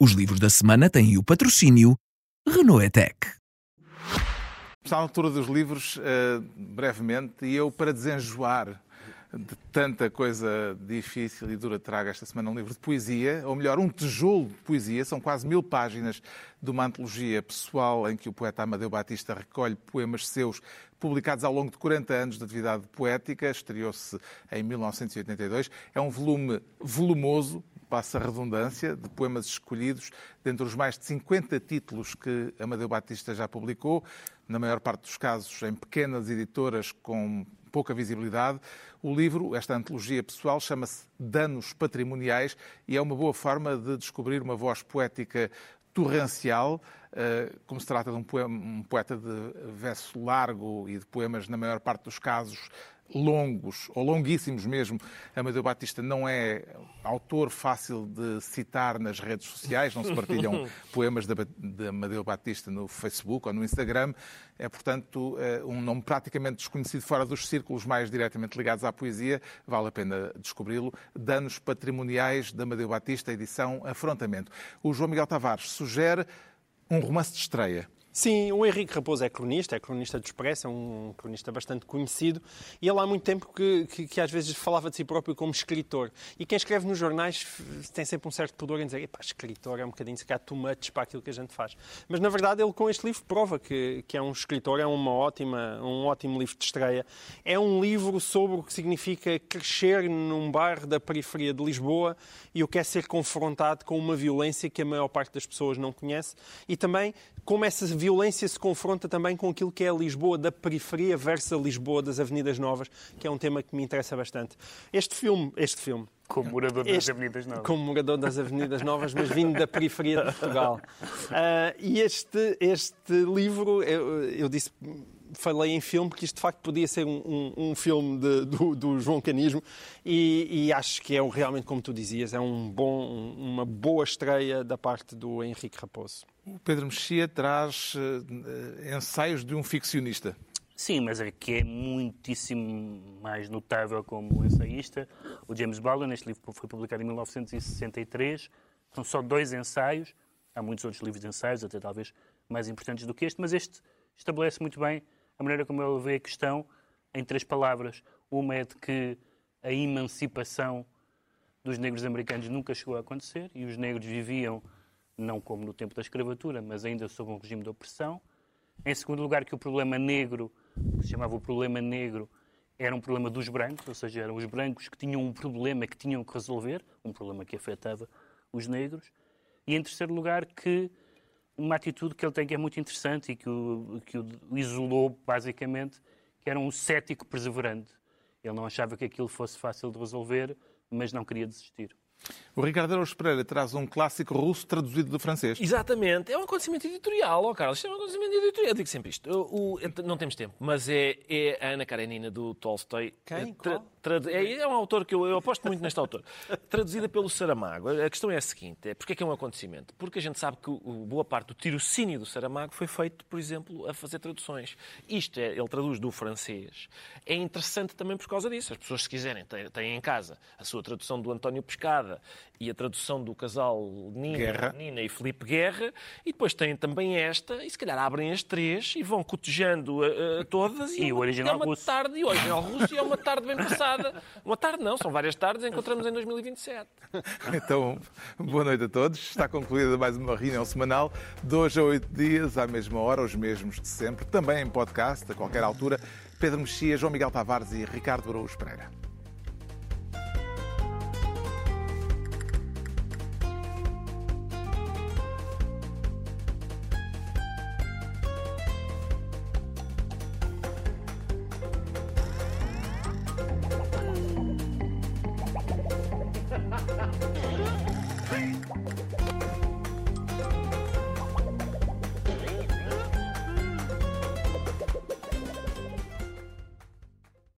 Os livros da semana têm o patrocínio Renault Etec. Está à altura dos livros, uh, brevemente, e eu, para desenjoar de tanta coisa difícil e dura, trago esta semana um livro de poesia, ou melhor, um tijolo de poesia. São quase mil páginas de uma antologia pessoal em que o poeta Amadeu Batista recolhe poemas seus publicados ao longo de 40 anos de atividade poética. Estreou-se em 1982. É um volume volumoso, passa a redundância, de poemas escolhidos dentre os mais de 50 títulos que Amadeu Batista já publicou, na maior parte dos casos em pequenas editoras com pouca visibilidade. O livro, esta antologia pessoal, chama-se Danos Patrimoniais e é uma boa forma de descobrir uma voz poética torrencial, como se trata de um, poeta de verso largo e de poemas, na maior parte dos casos, longos, ou longuíssimos mesmo. Amadeu Batista não é autor fácil de citar nas redes sociais, não se partilham poemas de Amadeu Batista no Facebook ou no Instagram. É, portanto, eh, um nome praticamente desconhecido fora dos círculos mais diretamente ligados à poesia. Vale a pena descobri-lo. Danos Patrimoniais de Amadeu Batista, edição Afrontamento. O João Miguel Tavares sugere um romance de estreia. Sim, o Henrique Raposo é cronista, é cronista do Expresso, é um cronista bastante conhecido e ele há muito tempo que, que, que, às vezes falava de si próprio como escritor. E quem escreve nos jornais tem sempre um certo pudor em dizer Epá, escritor é um bocadinho se calhar too much para aquilo que a gente faz. Mas na verdade ele com este livro prova que, que é um escritor, é uma ótima, um ótimo livro de estreia. É um livro sobre o que significa crescer num bairro da periferia de Lisboa e o que é ser confrontado com uma violência que a maior parte das pessoas não conhece e também como essa violência se confronta também com aquilo que é a Lisboa da periferia versus a Lisboa das Avenidas Novas, que é um tema que me interessa bastante. Este filme, este filme, como morador das este, Avenidas Novas. Como morador das Avenidas Novas, mas vindo da periferia de Portugal. Uh, e este, este livro, eu, eu disse falei em filme, porque isto de facto podia ser um, um, um filme de, do, do, João Canismo e, e, acho que é realmente, como tu dizias, é um bom, uma boa estreia da parte do Henrique Raposo. O Pedro Mexia traz uh, ensaios de um ficcionista. Sim, mas é que é muitíssimo mais notável como ensaísta. O James Baldwin, este livro foi publicado em 1963, são só dois ensaios. Há muitos outros livros de ensaios, até talvez mais importantes do que este, mas este estabelece muito bem a maneira como ele vê a questão em três palavras. Uma é de que a emancipação dos negros americanos nunca chegou a acontecer e os negros viviam, não como no tempo da escravatura, mas ainda sob um regime de opressão. Em segundo lugar, que o problema negro, que se chamava o problema negro, era um problema dos brancos, ou seja, eram os brancos que tinham um problema que tinham que resolver, um problema que afetava os negros. E em terceiro lugar, que uma atitude que ele tem que é muito interessante e que o, que o isolou, basicamente, que era um cético perseverante. Ele não achava que aquilo fosse fácil de resolver, mas não queria desistir. O Ricardo Araújo Pereira traz um clássico russo traduzido do francês. Exatamente. É um acontecimento editorial, ó oh, Carlos. É um acontecimento editorial. Eu digo sempre isto. O, o, não temos tempo, mas é, é a Ana Karenina do Tolstói. Quem? Tra, é, é, um autor que eu, eu aposto muito neste autor. Traduzida pelo Saramago. A questão é a seguinte: é, porque é que é um acontecimento? Porque a gente sabe que o, boa parte do tirocínio do Saramago foi feito, por exemplo, a fazer traduções. Isto é, ele traduz do francês. É interessante também por causa disso. As pessoas, se quiserem, têm, têm em casa a sua tradução do António Pescada e a tradução do casal Nina, Nina e Felipe Guerra, e depois têm também esta, e se calhar abrem as três e vão cotejando a, a todas. E, e o original é uma russo. tarde, e o original russo, e é uma tarde bem passada. Uma tarde não, são várias tardes, encontramos em 2027. Então, boa noite a todos. Está concluída mais uma reunião semanal, dois a oito dias, à mesma hora, os mesmos de sempre, também em podcast, a qualquer altura. Pedro Mexia, João Miguel Tavares e Ricardo Araújo Pereira.